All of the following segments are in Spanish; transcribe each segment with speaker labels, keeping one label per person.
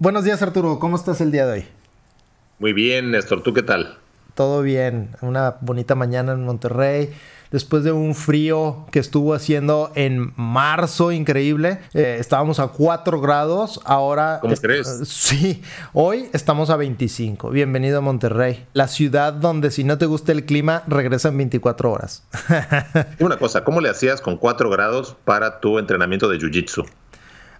Speaker 1: Buenos días Arturo, ¿cómo estás el día de hoy?
Speaker 2: Muy bien, Néstor, ¿tú qué tal?
Speaker 1: Todo bien, una bonita mañana en Monterrey, después de un frío que estuvo haciendo en marzo increíble. Eh, estábamos a 4 grados, ahora...
Speaker 2: ¿Cómo crees?
Speaker 1: Sí, hoy estamos a 25. Bienvenido a Monterrey, la ciudad donde si no te gusta el clima, regresan 24 horas.
Speaker 2: Una cosa, ¿cómo le hacías con 4 grados para tu entrenamiento de Jiu-Jitsu?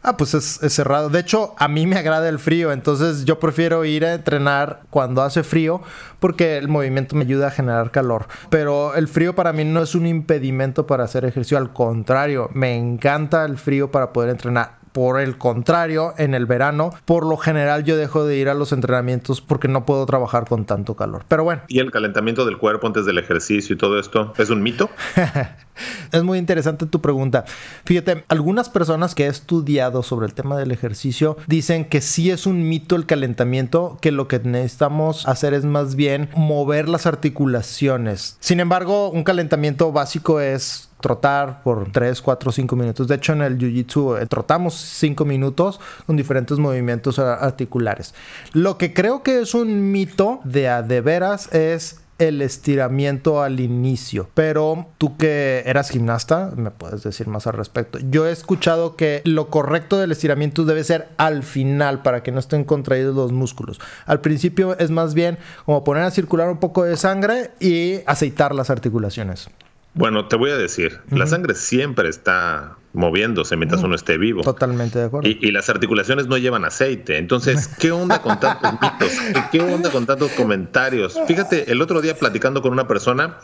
Speaker 1: Ah, pues es, cerrado. De hecho, a mí me agrada el frío, entonces yo prefiero ir a entrenar cuando hace frío porque el movimiento me ayuda a generar calor. Pero el frío para mí no es un impedimento para hacer ejercicio, al contrario, me encanta el frío para poder entrenar. Por el contrario, en el verano, por lo general yo dejo de ir a los entrenamientos porque no puedo trabajar con tanto calor. Pero bueno.
Speaker 2: ¿Y el calentamiento del cuerpo antes del ejercicio y todo esto es un mito?
Speaker 1: es muy interesante tu pregunta. Fíjate, algunas personas que he estudiado sobre el tema del ejercicio dicen que sí es un mito el calentamiento, que lo que necesitamos hacer es más bien mover las articulaciones. Sin embargo, un calentamiento básico es trotar por 3, 4, 5 minutos. De hecho, en el Jiu-Jitsu eh, trotamos 5 minutos con diferentes movimientos articulares. Lo que creo que es un mito de a de veras es el estiramiento al inicio. Pero tú que eras gimnasta, me puedes decir más al respecto. Yo he escuchado que lo correcto del estiramiento debe ser al final para que no estén contraídos los músculos. Al principio es más bien como poner a circular un poco de sangre y aceitar las articulaciones.
Speaker 2: Bueno, te voy a decir, la sangre siempre está moviéndose mientras uno esté vivo.
Speaker 1: Totalmente de acuerdo.
Speaker 2: Y, las articulaciones no llevan aceite. Entonces, ¿qué onda con tantos mitos? ¿Qué onda con tantos comentarios? Fíjate, el otro día platicando con una persona,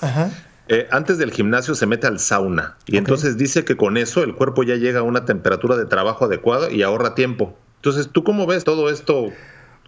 Speaker 2: eh, antes del gimnasio se mete al sauna y entonces dice que con eso el cuerpo ya llega a una temperatura de trabajo adecuada y ahorra tiempo. Entonces, ¿tú cómo ves todo esto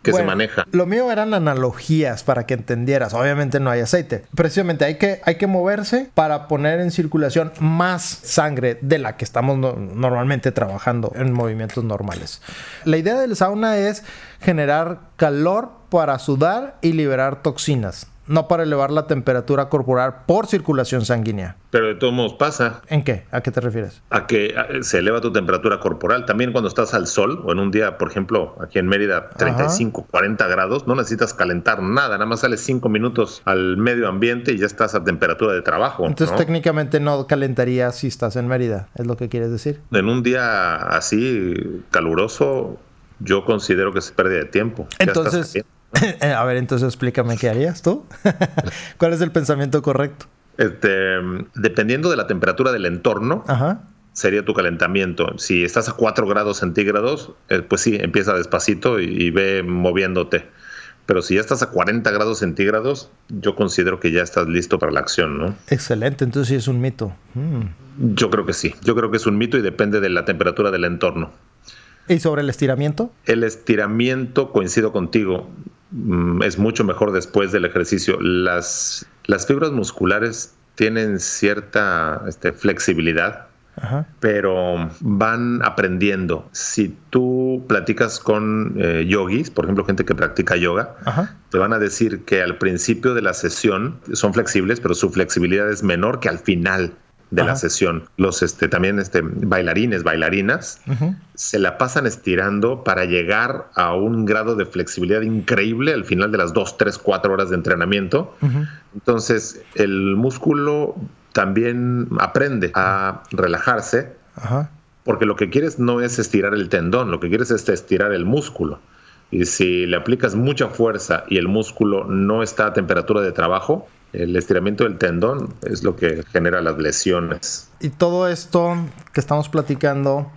Speaker 2: que se maneja.
Speaker 1: Lo mío eran analogías para que entendieras. Obviamente no hay aceite. Precisamente hay que, hay que moverse para poner en circulación más sangre de la que estamos normalmente trabajando en movimientos normales. La idea del sauna es generar calor para sudar y liberar toxinas no para elevar la temperatura corporal por circulación sanguínea.
Speaker 2: Pero de todos modos pasa.
Speaker 1: ¿En qué? ¿A qué te refieres?
Speaker 2: A que se eleva tu temperatura corporal. También cuando estás al sol o en un día, por ejemplo, aquí en Mérida, 35, 40 grados, no necesitas calentar nada, nada más sales 5 minutos al medio ambiente y ya estás a temperatura de trabajo.
Speaker 1: Entonces técnicamente no calentarías si estás en Mérida, es lo que quieres decir.
Speaker 2: En un día así caluroso, yo considero que es pérdida de tiempo.
Speaker 1: Entonces... a ver, entonces explícame qué harías tú. ¿Cuál es el pensamiento correcto?
Speaker 2: Este, dependiendo de la temperatura del entorno, sería tu calentamiento. Si estás a 4 grados centígrados, eh, pues sí, empieza despacito y, ve moviéndote. Pero si ya estás a 40 grados centígrados, yo considero que ya estás listo para la acción, ¿no?
Speaker 1: Excelente, entonces sí es un mito.
Speaker 2: Mm. Yo creo que sí, yo creo que es un mito y depende de la temperatura del entorno.
Speaker 1: ¿Y sobre el estiramiento?
Speaker 2: El estiramiento, coincido contigo, es mucho mejor después del ejercicio. Las, las fibras musculares tienen cierta este, flexibilidad, pero van aprendiendo. Si tú platicas con eh, yogis, por ejemplo, gente que practica yoga, te van a decir que al principio de la sesión son flexibles, pero su flexibilidad es menor que al final de la sesión. Los este, también este, bailarines, bailarinas, se la pasan estirando para llegar a un grado de flexibilidad increíble al final de las 2, 3, 4 horas de entrenamiento. Entonces, el músculo también aprende a relajarse. Porque lo que quieres no es estirar el tendón, lo que quieres es estirar el músculo. Y si le aplicas mucha fuerza y el músculo no está a temperatura de trabajo, el estiramiento del tendón es lo que genera las lesiones.
Speaker 1: Y todo esto que estamos platicando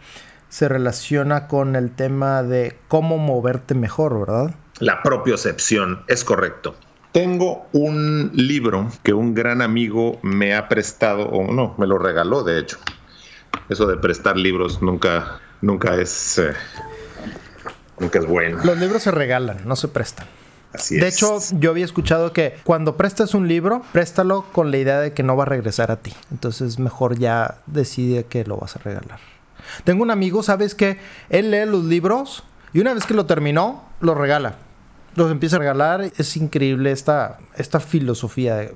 Speaker 1: se relaciona con el tema de cómo moverte mejor, ¿verdad?
Speaker 2: La propiocepción, es correcto. Tengo un libro que un gran amigo me ha prestado, o no, me lo regaló de hecho. eso de prestar libros nunca, nunca es, eh, nunca es bueno.
Speaker 1: Los libros se regalan, no se prestan. Así de hecho, yo había escuchado que cuando prestas un libro, préstalo con la idea de que no va a regresar a ti. Entonces, mejor ya decide que lo vas a regalar. Tengo un amigo, ¿sabes qué? Él lee los libros y una vez que lo terminó, lo regala. Los empieza a regalar. Es increíble esta, esta filosofía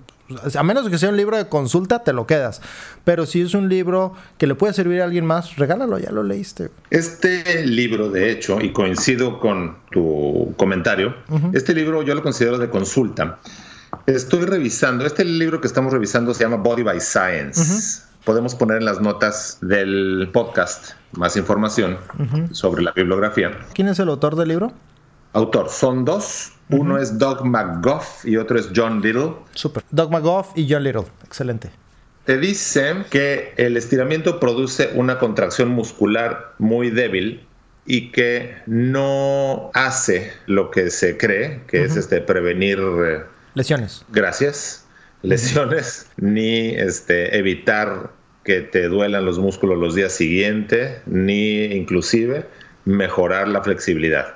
Speaker 1: a menos que sea un libro de consulta, te lo quedas. Pero si es un libro que le puede servir a alguien más, regálalo, ya lo leíste.
Speaker 2: Este libro, de hecho, y coincido con tu comentario, este libro yo lo considero de consulta. Estoy revisando, este libro que estamos revisando se llama Body by Science. Podemos poner en las notas del podcast más información sobre la bibliografía.
Speaker 1: ¿Quién es el autor del libro?
Speaker 2: Autor, son dos. Uno es Doug McGough y otro es John Little.
Speaker 1: Super. Doug McGough y John Little. Excelente.
Speaker 2: Te dicen que el estiramiento produce una contracción muscular muy débil y que no hace lo que se cree, que es este prevenir
Speaker 1: eh, lesiones.
Speaker 2: Gracias. Lesiones, ni este evitar que te duelan los músculos los días siguientes, ni inclusive mejorar la flexibilidad.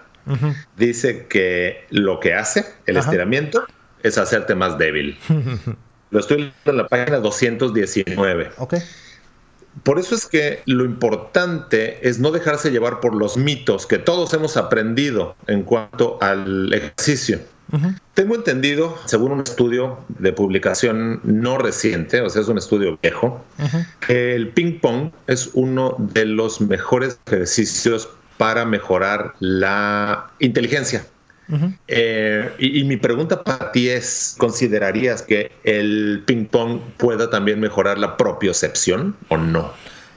Speaker 2: Dice que lo que hace el estiramiento es hacerte más débil. lo estoy leyendo en la página 219. Por eso es que lo importante es no dejarse llevar por los mitos que todos hemos aprendido en cuanto al ejercicio. Tengo entendido, según un estudio de publicación no reciente, o sea, es un estudio viejo, que el ping pong es uno de los mejores ejercicios para mejorar la inteligencia. Eh, y, mi pregunta para ti es, ¿considerarías que el ping pong pueda también mejorar la propiocepción o no?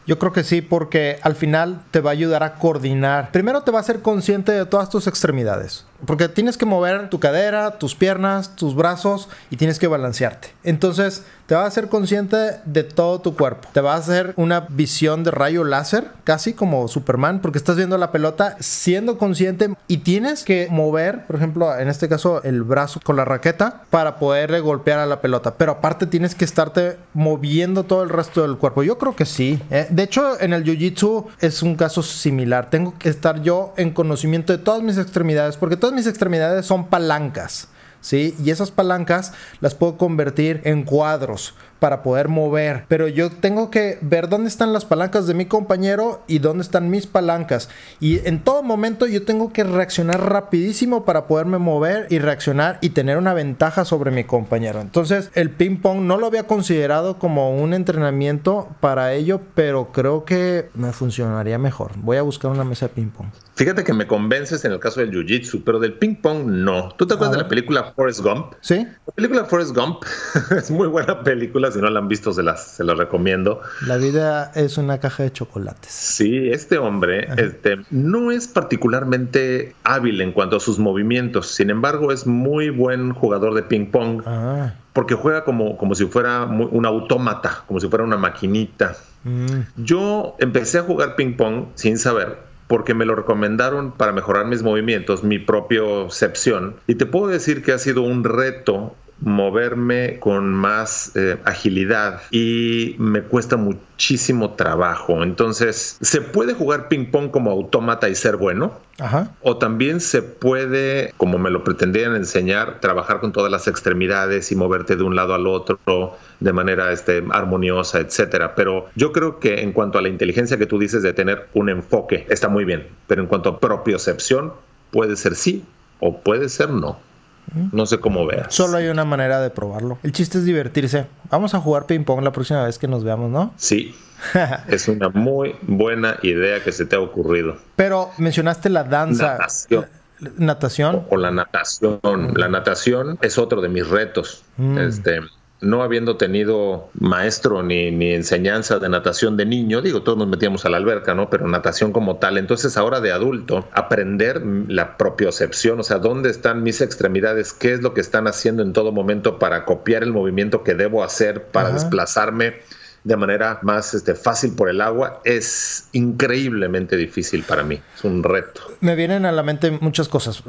Speaker 1: Yo creo que sí, porque al final te va a ayudar a coordinar. Primero te va a hacer consciente de todas tus extremidades. Porque tienes que mover tu cadera, tus piernas, tus brazos y tienes que balancearte. Entonces te va a hacer consciente de todo tu cuerpo. Te va a hacer una visión de rayo láser, casi como Superman, porque estás viendo la pelota siendo consciente y tienes que mover, por ejemplo, en este caso, el brazo con la raqueta para poder golpear a la pelota. Pero aparte tienes que estarte moviendo todo el resto del cuerpo. Yo creo que sí. ¿eh? De hecho, en el Jiu-Jitsu es un caso similar. Tengo que estar yo en conocimiento de todas mis extremidades porque todas mis extremidades son palancas. ¿Sí? Y esas palancas las puedo convertir en cuadros para poder mover. Pero yo tengo que ver dónde están las palancas de mi compañero y dónde están mis palancas. Y en todo momento yo tengo que reaccionar rapidísimo para poderme mover y reaccionar y tener una ventaja sobre mi compañero. Entonces el ping pong no lo había considerado como un entrenamiento para ello, pero creo que me funcionaría mejor. Voy a buscar una mesa de ping pong.
Speaker 2: Fíjate que me convences en el caso del jiu-jitsu, pero del ping pong no. ¿Tú te acuerdas de la película Forrest Gump?
Speaker 1: Sí.
Speaker 2: La película Forrest Gump es muy buena película si no la han visto, se las, se las recomiendo.
Speaker 1: La vida es una caja de chocolates.
Speaker 2: Sí, este hombre este, no es particularmente hábil en cuanto a sus movimientos, sin embargo es muy buen jugador de ping pong. Ah. Porque juega como, como si fuera un autómata, como si fuera una maquinita. Mm. Yo empecé a jugar ping pong sin saber porque me lo recomendaron para mejorar mis movimientos, mi propiocepción. Y te puedo decir que ha sido un reto moverme con más eh, agilidad y me cuesta muchísimo trabajo. Entonces, ¿se puede jugar ping pong como autómata y ser bueno? O también se puede, como me lo pretendían enseñar, trabajar con todas las extremidades y moverte de un lado al otro de manera este, armoniosa, etcétera. Pero yo creo que en cuanto a la inteligencia que tú dices de tener un enfoque, está muy bien. Pero en cuanto a propiocepción, puede ser sí o puede ser no. No sé cómo veas.
Speaker 1: Solo hay una manera de probarlo. El chiste es divertirse. Vamos a jugar ping pong la próxima vez que nos veamos, ¿no?
Speaker 2: Sí. es una muy buena idea que se te ha ocurrido.
Speaker 1: Pero mencionaste la danza.
Speaker 2: Natación.
Speaker 1: ¿Natación?
Speaker 2: O, la natación. La natación es otro de mis retos. Mm. Este no habiendo tenido maestro ni, ni, enseñanza de natación de niño, digo, todos nos metíamos a la alberca, ¿no? Pero natación como tal. Entonces ahora de adulto, aprender la propiocepción, o sea, dónde están mis extremidades, qué es lo que están haciendo en todo momento para copiar el movimiento que debo hacer para desplazarme de manera más este, fácil por el agua es increíblemente difícil para mí. Es un reto.
Speaker 1: Me vienen a la mente muchas cosas.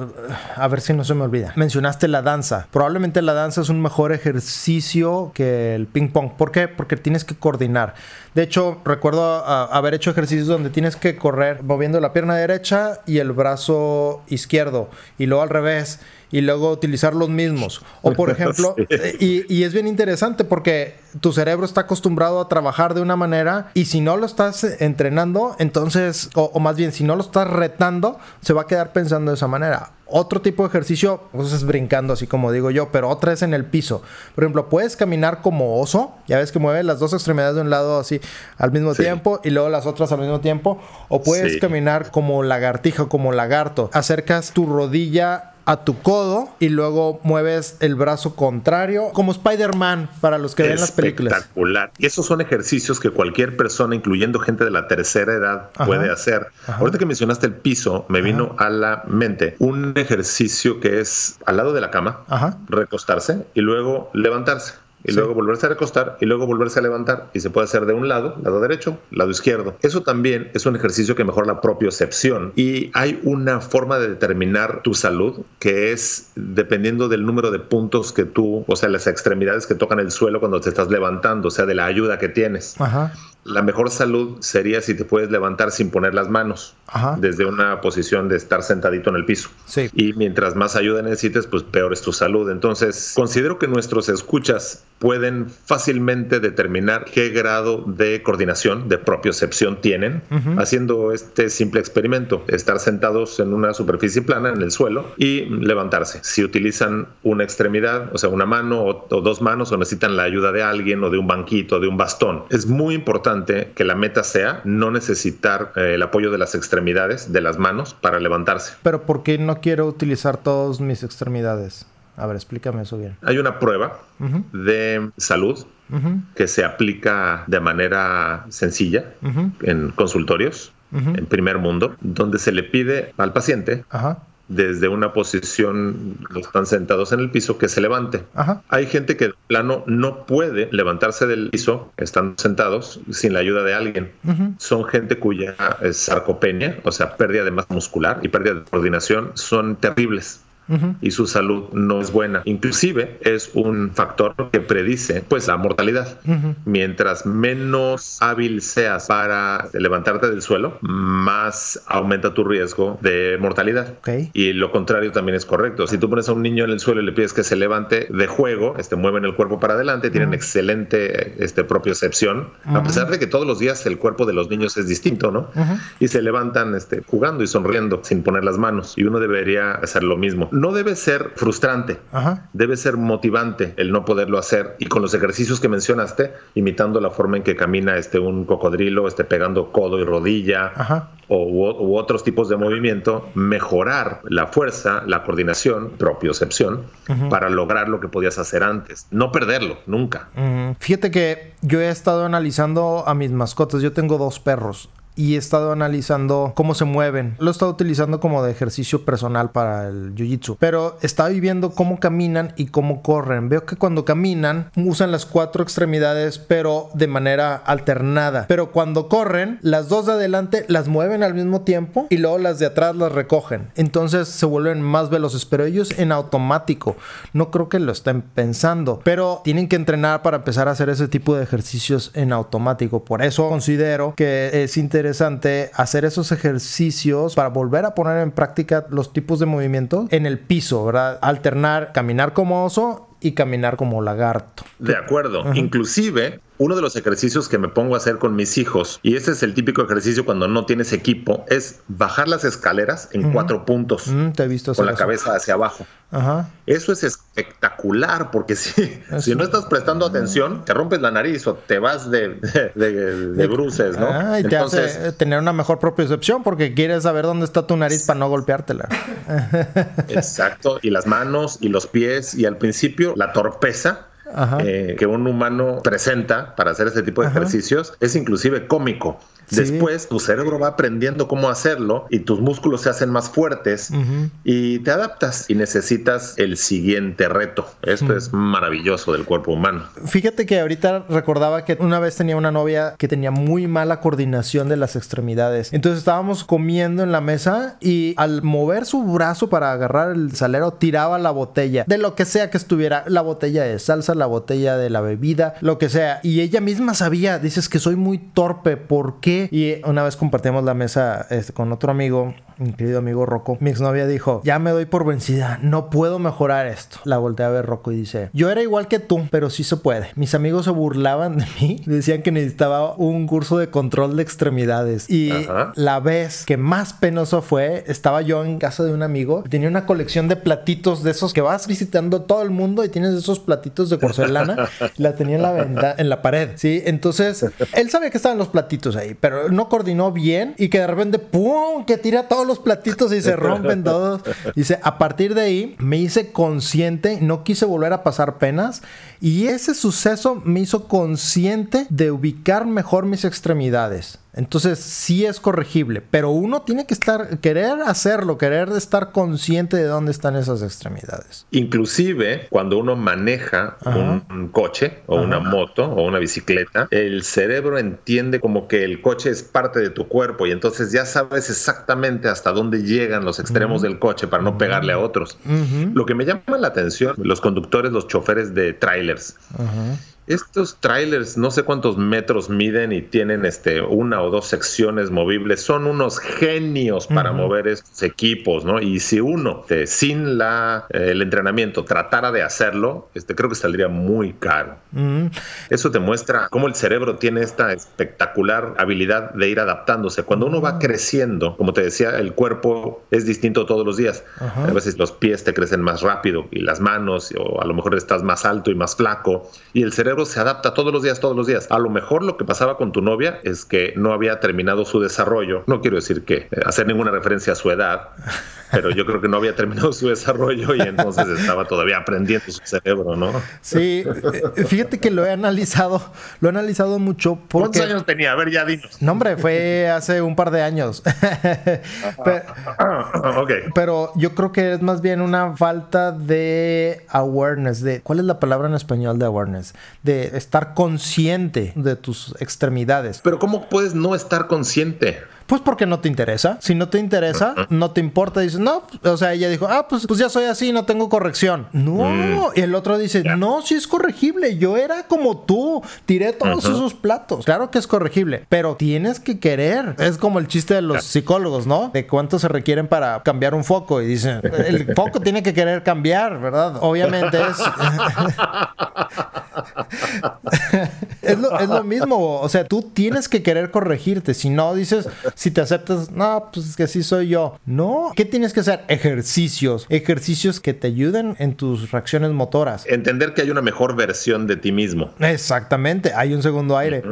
Speaker 1: A ver si no se me olvida. Mencionaste la danza. Probablemente la danza es un mejor ejercicio que el ping pong. ¿Por qué? Porque tienes que coordinar. De hecho, recuerdo haber hecho ejercicios donde tienes que correr moviendo la pierna derecha y el brazo izquierdo y luego al revés y luego utilizar los mismos. O por ejemplo, y, es bien interesante porque tu cerebro está acostumbrado a trabajar de una manera y si no lo estás entrenando, entonces, o, más bien si no lo estás retando, se va a quedar pensando de esa manera. Otro tipo de ejercicio, pues es brincando, así como digo yo, pero otra es en el piso. Por ejemplo, puedes caminar como oso, ya ves que mueve las dos extremidades de un lado así al mismo tiempo y luego las otras al mismo tiempo, o puedes caminar como lagartija, como lagarto. Acercas tu rodilla a tu codo y luego mueves el brazo contrario, como Spider-Man para los que ven las películas.
Speaker 2: Espectacular. Y esos son ejercicios que cualquier persona, incluyendo gente de la tercera edad, puede hacer. Ahorita que mencionaste el piso, me vino a la mente un ejercicio que es al lado de la cama, recostarse y luego levantarse y luego volverse a recostar y luego volverse a levantar y se puede hacer de un lado, lado derecho, lado izquierdo. Eso también es un ejercicio que mejora la propiocepción y hay una forma de determinar tu salud que es dependiendo del número de puntos que tú, o sea, las extremidades que tocan el suelo cuando te estás levantando, o sea, de la ayuda que tienes. Ajá la mejor salud sería si te puedes levantar sin poner las manos desde una posición de estar sentadito en el piso. Y mientras más ayuda necesites, pues peor es tu salud. Entonces, considero que nuestros escuchas pueden fácilmente determinar qué grado de coordinación, de propiocepción tienen, haciendo este simple experimento, estar sentados en una superficie plana en el suelo y levantarse. Si utilizan una extremidad, o sea, una mano o, o dos manos, o necesitan la ayuda de alguien o de un banquito, de un bastón, es muy importante que la meta sea no necesitar eh, el apoyo de las extremidades, de las manos, para levantarse.
Speaker 1: Pero ¿por qué no quiero utilizar todas mis extremidades? A ver, explícame eso bien.
Speaker 2: Hay una prueba de salud que se aplica de manera sencilla en consultorios en primer mundo, donde se le pide al paciente desde una posición, están sentados en el piso, que se levante. Hay gente que de plano no puede levantarse del piso, están sentados, sin la ayuda de alguien. Son gente cuya sarcopenia, o sea, pérdida de masa muscular y pérdida de coordinación, son terribles y su salud no es buena. Inclusive es un factor que predice pues la mortalidad. Mientras menos hábil seas para levantarte del suelo, más aumenta tu riesgo de mortalidad. Y lo contrario también es correcto. Si tú pones a un niño en el suelo y le pides que se levante de juego, este, mueven el cuerpo para adelante, tienen excelente este, propiocepción, a pesar de que todos los días el cuerpo de los niños es distinto, ¿no? Y se levantan este, jugando y sonriendo sin poner las manos. Y uno debería hacer lo mismo no debe ser frustrante, debe ser motivante el no poderlo hacer. Y con los ejercicios que mencionaste, imitando la forma en que camina este, un cocodrilo, este, pegando codo y rodilla, O, u, otros tipos de movimiento, mejorar la fuerza, la coordinación, propiocepción, para lograr lo que podías hacer antes. No perderlo, nunca.
Speaker 1: Fíjate que yo he estado analizando a mis mascotas. Yo tengo dos perros y he estado analizando cómo se mueven. Lo he estado utilizando como de ejercicio personal para el jiu-jitsu, pero estaba viendo cómo caminan y cómo corren. Veo que cuando caminan usan las cuatro extremidades, pero de manera alternada. Pero cuando corren, las dos de adelante las mueven al mismo tiempo y luego las de atrás las recogen. Entonces se vuelven más veloces, pero ellos en automático. No creo que lo estén pensando, pero tienen que entrenar para empezar a hacer ese tipo de ejercicios en automático. Por eso considero que es interesante interesante hacer esos ejercicios para volver a poner en práctica los tipos de movimiento en el piso, ¿verdad? Alternar caminar como oso y caminar como lagarto.
Speaker 2: De acuerdo. Inclusive uno de los ejercicios que me pongo a hacer con mis hijos, y este es el típico ejercicio cuando no tienes equipo, es bajar las escaleras en cuatro puntos.
Speaker 1: te he visto
Speaker 2: con la cabeza hacia abajo. Eso es espectacular porque si, si no estás prestando atención, te rompes la nariz o te vas de, de, bruces, ¿no?
Speaker 1: Ah, y te hace tener una mejor propiocepción porque quieres saber dónde está tu nariz para no golpeártela.
Speaker 2: Exacto. Y las manos y los pies y al principio la torpeza eh, que un humano presenta para hacer este tipo de ejercicios es inclusive cómico. Después tu cerebro va aprendiendo cómo hacerlo y tus músculos se hacen más fuertes y te adaptas y necesitas el siguiente reto. Esto es maravilloso del cuerpo humano.
Speaker 1: Fíjate que ahorita recordaba que una vez tenía una novia que tenía muy mala coordinación de las extremidades. Entonces estábamos comiendo en la mesa y al mover su brazo para agarrar el salero tiraba la botella de lo que sea que estuviera, la botella de salsa, la botella de la bebida, lo que sea. Y ella misma sabía, dices que soy muy torpe, ¿por qué? Y una vez compartimos la mesa este, con otro amigo, mi querido amigo Rocco. Mi exnovia dijo, ya me doy por vencida, no puedo mejorar esto. La volteé a ver Rocco y dice, yo era igual que tú, pero sí se puede. Mis amigos se burlaban de mí, decían que necesitaba un curso de control de extremidades. Y la vez que más penoso fue, estaba yo en casa de un amigo, tenía una colección de platitos de esos que vas visitando todo el mundo y tienes esos platitos de porcelana, la tenía en la, venda, en la pared, ¿sí? Entonces, él sabía que estaban los platitos ahí, pero no coordinó bien y que de repente, ¡pum!, que tira todos los platitos y se rompen todos. Dice, a partir de ahí me hice consciente, no quise volver a pasar penas y ese suceso me hizo consciente de ubicar mejor mis extremidades. Entonces sí es corregible, pero uno tiene que estar, querer hacerlo, querer estar consciente de dónde están esas extremidades.
Speaker 2: Inclusive cuando uno maneja un, coche o una moto o una bicicleta, el cerebro entiende como que el coche es parte de tu cuerpo y entonces ya sabes exactamente hasta dónde llegan los extremos del coche para no pegarle a otros. Lo que me llama la atención, los conductores, los choferes de trailers. Estos trailers, no sé cuántos metros miden y tienen este, una o dos secciones movibles, son unos genios para mover estos equipos, ¿no? Y si uno, este, sin la, eh, el entrenamiento, tratara de hacerlo, este, creo que saldría muy caro. Eso te muestra cómo el cerebro tiene esta espectacular habilidad de ir adaptándose. Cuando uno va creciendo, como te decía, el cuerpo es distinto todos los días. A veces los pies te crecen más rápido y las manos, o a lo mejor estás más alto y más flaco, y el cerebro se adapta todos los días, todos los días. A lo mejor lo que pasaba con tu novia es que no había terminado su desarrollo. No quiero decir que eh, hacer ninguna referencia a su edad, pero yo creo que no había terminado su desarrollo y entonces estaba todavía aprendiendo su cerebro, ¿no?
Speaker 1: Sí, eh, fíjate que lo he analizado, lo he analizado mucho
Speaker 2: porque... ¿Cuántos años tenía? A ver, ya dinos.
Speaker 1: No, hombre, fue hace un par de años. pero, pero yo creo que es más bien una falta de awareness, de... ¿Cuál es la palabra en español de awareness? de estar consciente de tus extremidades.
Speaker 2: Pero ¿cómo puedes no estar consciente?
Speaker 1: Pues porque no te interesa. Si no te interesa, no te importa. Dices, no, o sea, ella dijo, ah, pues, pues ya soy así, no tengo corrección. No. Mm. Y el otro dice, no, sí es corregible. Yo era como tú. Tiré todos esos platos. Claro que es corregible, pero tienes que querer. Es como el chiste de los psicólogos, ¿no? De cuánto se requieren para cambiar un foco. Y dicen, el foco tiene que querer cambiar, ¿verdad? Obviamente es. es, lo, es lo mismo. O sea, tú tienes que querer corregirte. Si no, dices, si te aceptas, no, pues es que así soy yo. No, ¿qué tienes que hacer? Ejercicios, ejercicios que te ayuden en tus reacciones motoras.
Speaker 2: Entender que hay una mejor versión de ti mismo.
Speaker 1: Exactamente, hay un segundo aire.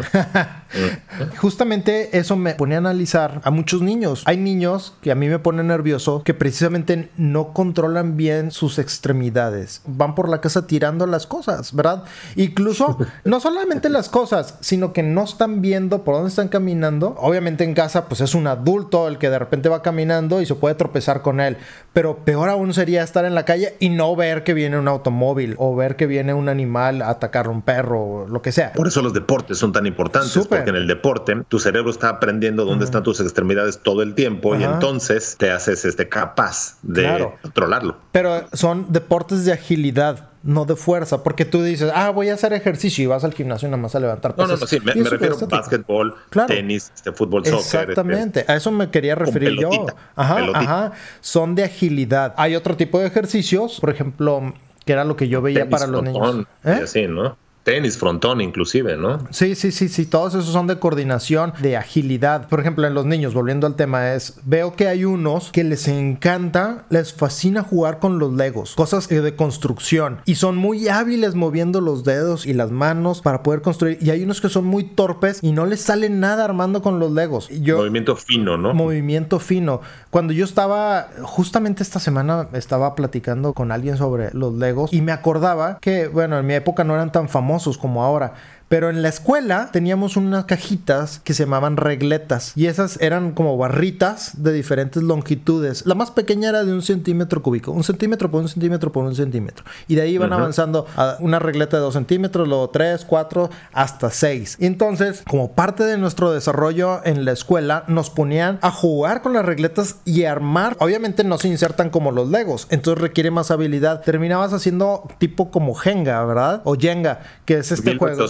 Speaker 1: Justamente eso me pone a analizar a muchos niños. Hay niños que a mí me ponen nervioso que precisamente no controlan bien sus extremidades. Van por la casa tirando las cosas, ¿verdad? Incluso no solamente las cosas, sino que no están viendo por dónde están caminando. Obviamente en casa pues es un adulto el que de repente va caminando y se puede tropezar con él. Pero peor aún sería estar en la calle y no ver que viene un automóvil o ver que viene un animal a atacar a un perro o lo que sea.
Speaker 2: Por eso los deportes son tan importantes, porque en el deporte tu cerebro está aprendiendo dónde están tus extremidades todo el tiempo y entonces te haces este capaz de controlarlo.
Speaker 1: Pero son deportes de agilidad no de fuerza, porque tú dices, ah, voy a hacer ejercicio y vas al gimnasio nada más a levantar
Speaker 2: pesas. No, no, no, sí, me, refiero a básquetbol, tenis, este, fútbol,
Speaker 1: soccer. Este, Exactamente, a eso me quería referir yo. Ajá, ajá, son de agilidad. Hay otro tipo de ejercicios, por ejemplo, que era lo que yo veía para los niños.
Speaker 2: ¿Eh? así, ¿no? Tenis, frontón inclusive, ¿no?
Speaker 1: Sí, sí, sí, sí, todos esos son de coordinación, de agilidad. Por ejemplo, en los niños, volviendo al tema, es, veo que hay unos que les encanta, les fascina jugar con los legos, cosas de construcción, y son muy hábiles moviendo los dedos y las manos para poder construir, y hay unos que son muy torpes y no les sale nada armando con los legos.
Speaker 2: Yo, movimiento fino, ¿no?
Speaker 1: Movimiento fino. Cuando yo estaba, justamente esta semana estaba platicando con alguien sobre los legos y me acordaba que, bueno, en mi época no eran tan famosos como ahora. Pero en la escuela teníamos unas cajitas que se llamaban regletas y esas eran como barritas de diferentes longitudes. La más pequeña era de un centímetro cúbico, un centímetro por un centímetro por un centímetro. Y de ahí iban avanzando a una regleta de dos centímetros, luego tres, cuatro, hasta seis. Y entonces, como parte de nuestro desarrollo en la escuela, nos ponían a jugar con las regletas y armar. Obviamente no se insertan como los legos, entonces requiere más habilidad. Terminabas haciendo tipo como Jenga, ¿verdad? O Jenga, que es este juego.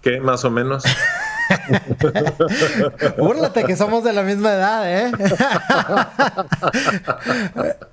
Speaker 2: ¿Qué? Más o menos.
Speaker 1: Búrlate que somos de la misma edad, ¿eh?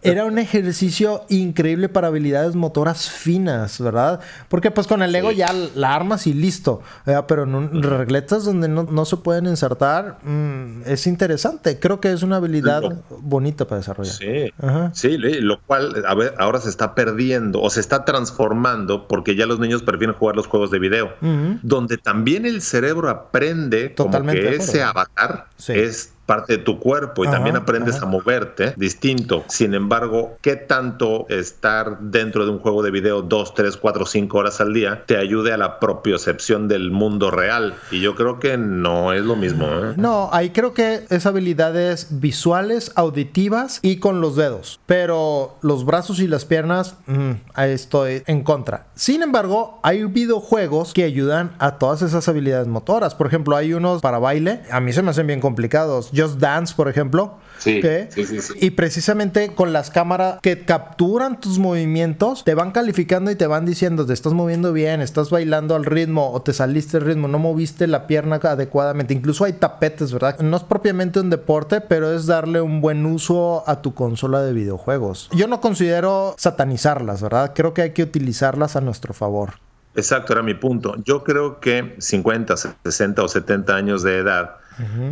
Speaker 1: Era un ejercicio increíble para habilidades motoras finas, ¿verdad? Porque pues con el Lego ya la armas y listo. Pero en regletas donde no, se pueden insertar, mm, es interesante. Creo que es una habilidad bonita para desarrollar.
Speaker 2: Sí, sí, lo cual a ver, ahora se está perdiendo o se está transformando porque ya los niños prefieren jugar los juegos de video, donde también el cerebro aprende aprende como que ese avatar es parte de tu cuerpo y también aprendes a moverte distinto. Sin embargo, ¿qué tanto estar dentro de un juego de video dos, tres, cuatro, cinco horas al día te ayude a la propiocepción del mundo real? Y yo creo que no es lo mismo. ¿eh?
Speaker 1: No, ahí creo que es habilidades visuales, auditivas y con los dedos. Pero los brazos y las piernas, mm, ahí estoy en contra. Sin embargo, hay videojuegos que ayudan a todas esas habilidades motoras. Por ejemplo, hay unos para baile. A mí se me hacen bien complicados. Just Dance, por ejemplo.
Speaker 2: Sí, sí, sí,
Speaker 1: Y precisamente con las cámaras que capturan tus movimientos, te van calificando y te van diciendo, te estás moviendo bien, estás bailando al ritmo o te saliste el ritmo, no moviste la pierna adecuadamente. Incluso hay tapetes, ¿verdad? No es propiamente un deporte, pero es darle un buen uso a tu consola de videojuegos. Yo no considero satanizarlas, ¿verdad? Creo que hay que utilizarlas a nuestro favor.
Speaker 2: Exacto, era mi punto. Yo creo que 50, 60 o 70 años de edad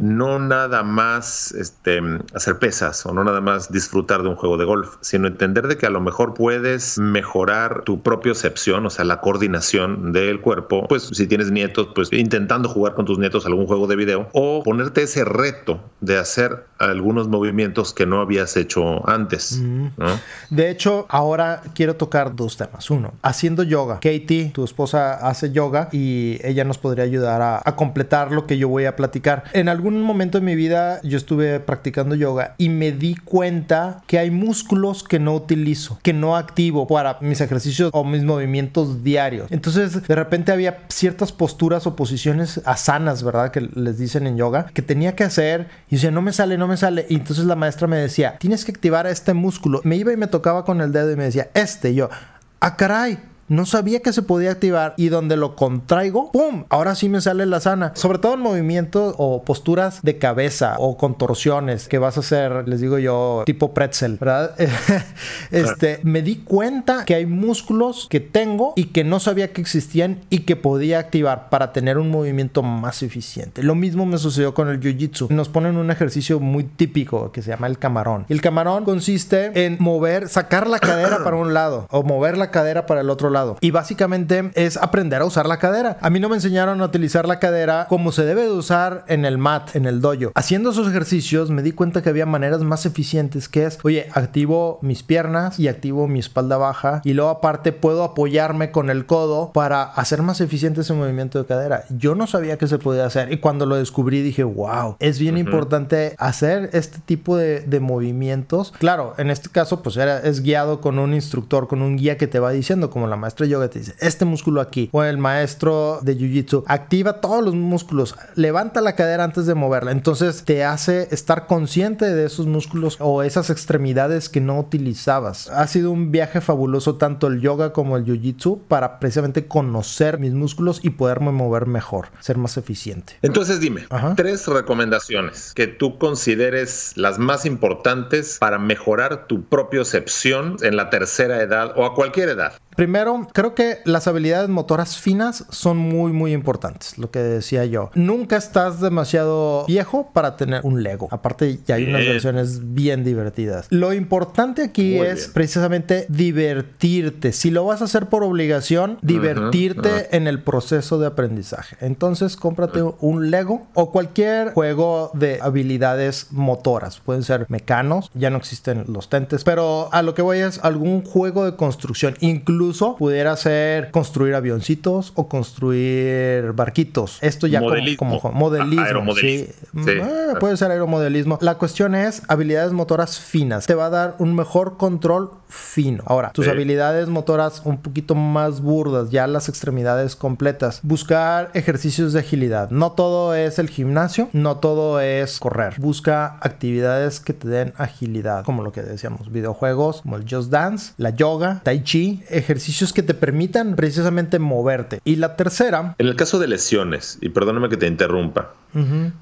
Speaker 2: no nada más este, hacer pesas o no nada más disfrutar de un juego de golf, sino entender de que a lo mejor puedes mejorar tu propia percepción, o sea, la coordinación del cuerpo, pues si tienes nietos, pues intentando jugar con tus nietos algún juego de video o ponerte ese reto de hacer algunos movimientos que no habías hecho antes.
Speaker 1: De hecho, ahora quiero tocar dos temas. Uno, haciendo yoga. Katie, tu esposa, hace yoga y ella nos podría ayudar a, a completar lo que yo voy a platicar en algún momento de mi vida yo estuve practicando yoga y me di cuenta que hay músculos que no utilizo, que no activo para mis ejercicios o mis movimientos diarios. Entonces, de repente había ciertas posturas o posiciones asanas, ¿verdad? Que les dicen en yoga, que tenía que hacer y decía, no me sale, no me sale. Y entonces la maestra me decía, tienes que activar este músculo. Me iba y me tocaba con el dedo y me decía, este, yo, ah, caray no sabía que se podía activar y donde lo contraigo, ¡pum! Ahora sí me sale la sana. Sobre todo en movimientos o posturas de cabeza o contorsiones que vas a hacer, les digo yo, tipo pretzel, ¿verdad? este, me di cuenta que hay músculos que tengo y que no sabía que existían y que podía activar para tener un movimiento más eficiente. Lo mismo me sucedió con el jiu-jitsu. Nos ponen un ejercicio muy típico que se llama el camarón. El camarón consiste en mover, sacar la cadera para un lado o mover la cadera para el otro lado y básicamente es aprender a usar la cadera. A mí no me enseñaron a utilizar la cadera como se debe de usar en el mat, en el dojo. Haciendo esos ejercicios me di cuenta que había maneras más eficientes que es, oye, activo mis piernas y activo mi espalda baja y luego aparte puedo apoyarme con el codo para hacer más eficiente ese movimiento de cadera. Yo no sabía que se podía hacer y cuando lo descubrí dije, wow, es bien importante hacer este tipo de, de, movimientos. Claro, en este caso pues era, es guiado con un instructor, con un guía que te va diciendo como la maestra maestro de yoga te dice, este músculo aquí, o el maestro de jiu-jitsu, activa todos los músculos, levanta la cadera antes de moverla. Entonces te hace estar consciente de esos músculos o esas extremidades que no utilizabas. Ha sido un viaje fabuloso tanto el yoga como el jiu-jitsu para precisamente conocer mis músculos y poderme mover mejor, ser más eficiente.
Speaker 2: Entonces dime, tres recomendaciones que tú consideres las más importantes para mejorar tu propia percepción en la tercera edad o a cualquier edad.
Speaker 1: Primero, creo que las habilidades motoras finas son muy, muy importantes, lo que decía yo. Nunca estás demasiado viejo para tener un Lego. Aparte, ya hay unas versiones bien divertidas. Lo importante aquí es precisamente divertirte. Si lo vas a hacer por obligación, divertirte en el proceso de aprendizaje. Entonces, cómprate un Lego o cualquier juego de habilidades motoras. Pueden ser mecanos, ya no existen los tentes, pero a lo que voy es algún juego de construcción. Incluso pudiera ser construir avioncitos o construir barquitos. Esto ya como, modelismo. Sí. Eh, puede ser aeromodelismo. La cuestión es habilidades motoras finas. Te va a dar un mejor control fino. Ahora, tus habilidades motoras un poquito más burdas, ya las extremidades completas. Buscar ejercicios de agilidad. No todo es el gimnasio, no todo es correr. Busca actividades que te den agilidad, como lo que decíamos, videojuegos como el Just Dance, la yoga, tai chi, ejercicios que te permitan precisamente moverte. Y la tercera...
Speaker 2: En el caso de lesiones, y perdóname que te interrumpa,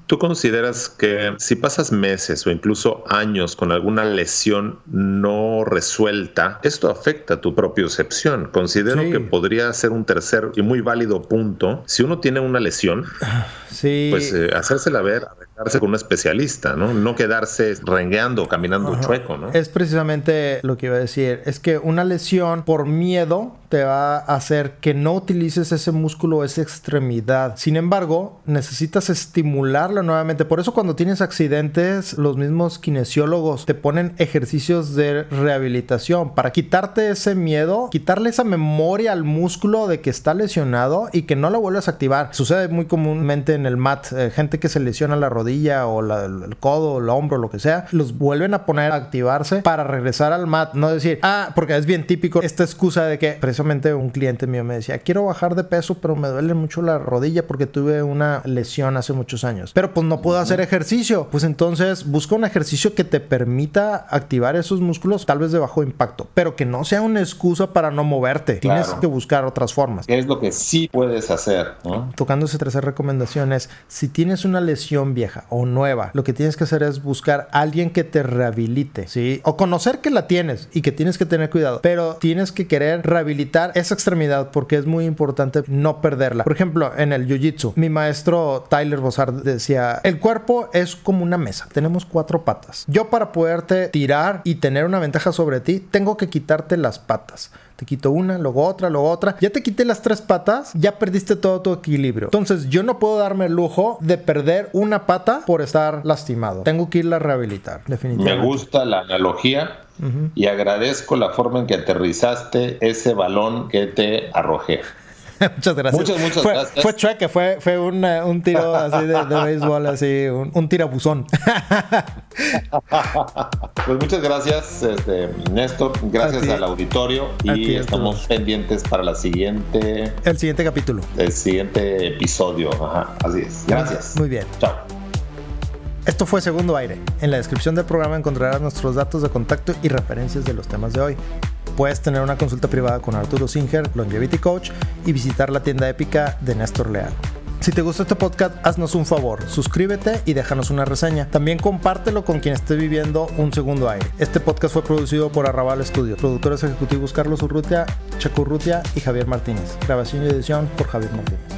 Speaker 2: ¿Tú consideras que si pasas meses o incluso años con alguna lesión no resuelta, esto afecta a tu propiocepción? Considero que podría ser un tercer y muy válido punto. Si uno tiene una lesión, sí. pues eh, hacérsela ver, arreglarse con un especialista, ¿no? No quedarse rengueando, caminando chueco, ¿no?
Speaker 1: Es precisamente lo que iba a decir. Es que una lesión por miedo te va a hacer que no utilices ese músculo o esa extremidad. Sin embargo, necesitas estimularlo nuevamente. Por eso cuando tienes accidentes, los mismos kinesiólogos te ponen ejercicios de rehabilitación para quitarte ese miedo, quitarle esa memoria al músculo de que está lesionado y que no lo vuelvas a activar. Sucede muy comúnmente en el mat, eh, gente que se lesiona la rodilla o el codo, el hombro, lo que sea, los vuelven a poner a activarse para regresar al mat, no decir, ah, porque es bien típico esta excusa de que un cliente mío me decía, quiero bajar de peso, pero me duele mucho la rodilla porque tuve una lesión hace muchos años. Pero pues no puedo hacer ejercicio. Pues entonces busca un ejercicio que te permita activar esos músculos, tal vez de bajo impacto, pero que no sea una excusa para no moverte. Tienes que buscar otras formas.
Speaker 2: ¿Qué es lo que sí puedes hacer?
Speaker 1: Tocando esa tercera recomendación es, si tienes una lesión vieja o nueva, lo que tienes que hacer es buscar a alguien que te rehabilite, ¿sí? O conocer que la tienes y que tienes que tener cuidado, pero tienes que querer rehabilitar esa extremidad porque es muy importante no perderla. Por ejemplo, en el jiu-jitsu, mi maestro Tyler Bozard decía, el cuerpo es como una mesa, tenemos cuatro patas. Yo para poderte tirar y tener una ventaja sobre ti, tengo que quitarte las patas. Te quito una, luego otra, luego otra. Ya te quité las tres patas, ya perdiste todo tu equilibrio. Entonces yo no puedo darme el lujo de perder una pata por estar lastimado. Tengo que irla a rehabilitar, definitivamente.
Speaker 2: Me gusta la analogía y agradezco la forma en que aterrizaste ese balón que te arrojé.
Speaker 1: muchas gracias.
Speaker 2: Muchas, muchas
Speaker 1: fue,
Speaker 2: gracias.
Speaker 1: Fue chueque, fue, fue un, un tiro así de, de, béisbol, así, un, un tirabuzón.
Speaker 2: pues muchas gracias, este, Néstor. Gracias al auditorio y estamos pendientes para la siguiente.
Speaker 1: El siguiente capítulo.
Speaker 2: El siguiente episodio. Ajá, así es. Gracias.
Speaker 1: Muy bien.
Speaker 2: Chao.
Speaker 1: Esto fue Segundo Aire. En la descripción del programa encontrarás nuestros datos de contacto y referencias de los temas de hoy. Puedes tener una consulta privada con Arturo Singer, Longevity Coach, y visitar la tienda épica de Néstor Leal. Si te gustó este podcast, haznos un favor, suscríbete y déjanos una reseña. También compártelo con quien esté viviendo un segundo aire. Este podcast fue producido por Arrabal Studio, productores ejecutivos Carlos Urrutia, Checo Urrutia y Javier Martínez. Grabación y edición por Javier Martínez.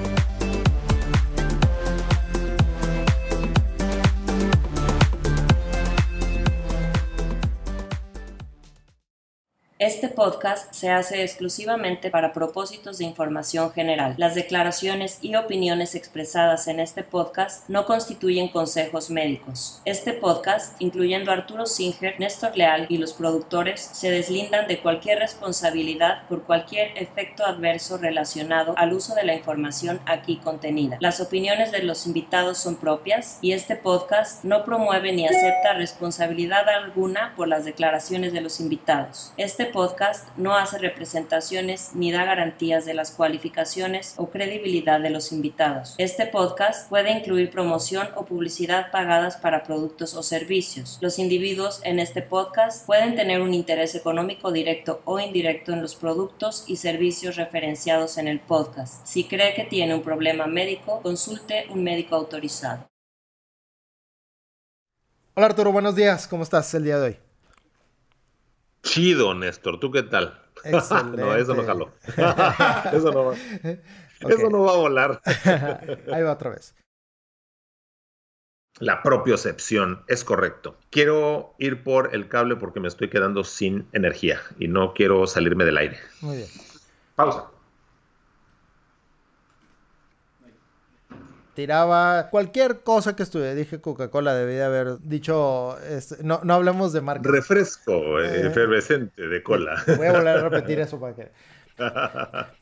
Speaker 3: Podcast se hace exclusivamente para propósitos de información general. Las declaraciones y opiniones expresadas en este podcast no constituyen consejos médicos. Este podcast, incluyendo Arturo Singer, Néstor Leal y los productores, se deslindan de cualquier responsabilidad por cualquier efecto adverso relacionado al uso de la información aquí contenida. Las opiniones de los invitados son propias y este podcast no promueve ni acepta responsabilidad alguna por las declaraciones de los invitados. Este podcast no hace representaciones ni da garantías de las cualificaciones o credibilidad de los invitados. Este podcast puede incluir promoción o publicidad pagadas para productos o servicios. Los individuos en este podcast pueden tener un interés económico directo o indirecto en los productos y servicios referenciados en el podcast. Si cree que tiene un problema médico, consulte un médico autorizado.
Speaker 1: Hola Arturo, buenos días. ¿Cómo estás el día de hoy?
Speaker 2: Chido, Néstor. ¿Tú qué tal? Excelente. no, eso no jaló. eso no va. Eso no va a volar.
Speaker 1: Ahí va otra vez.
Speaker 2: La propiocepción, es correcto. Quiero ir por el cable porque me estoy quedando sin energía y no quiero salirme del aire.
Speaker 1: Muy bien.
Speaker 2: Pausa.
Speaker 1: Tiraba cualquier cosa que estuviera. Dije Coca-Cola, debía haber dicho, este, no, no hablemos de marca.
Speaker 2: Refresco eh, efervescente de cola.
Speaker 1: Voy a volver a repetir eso para que...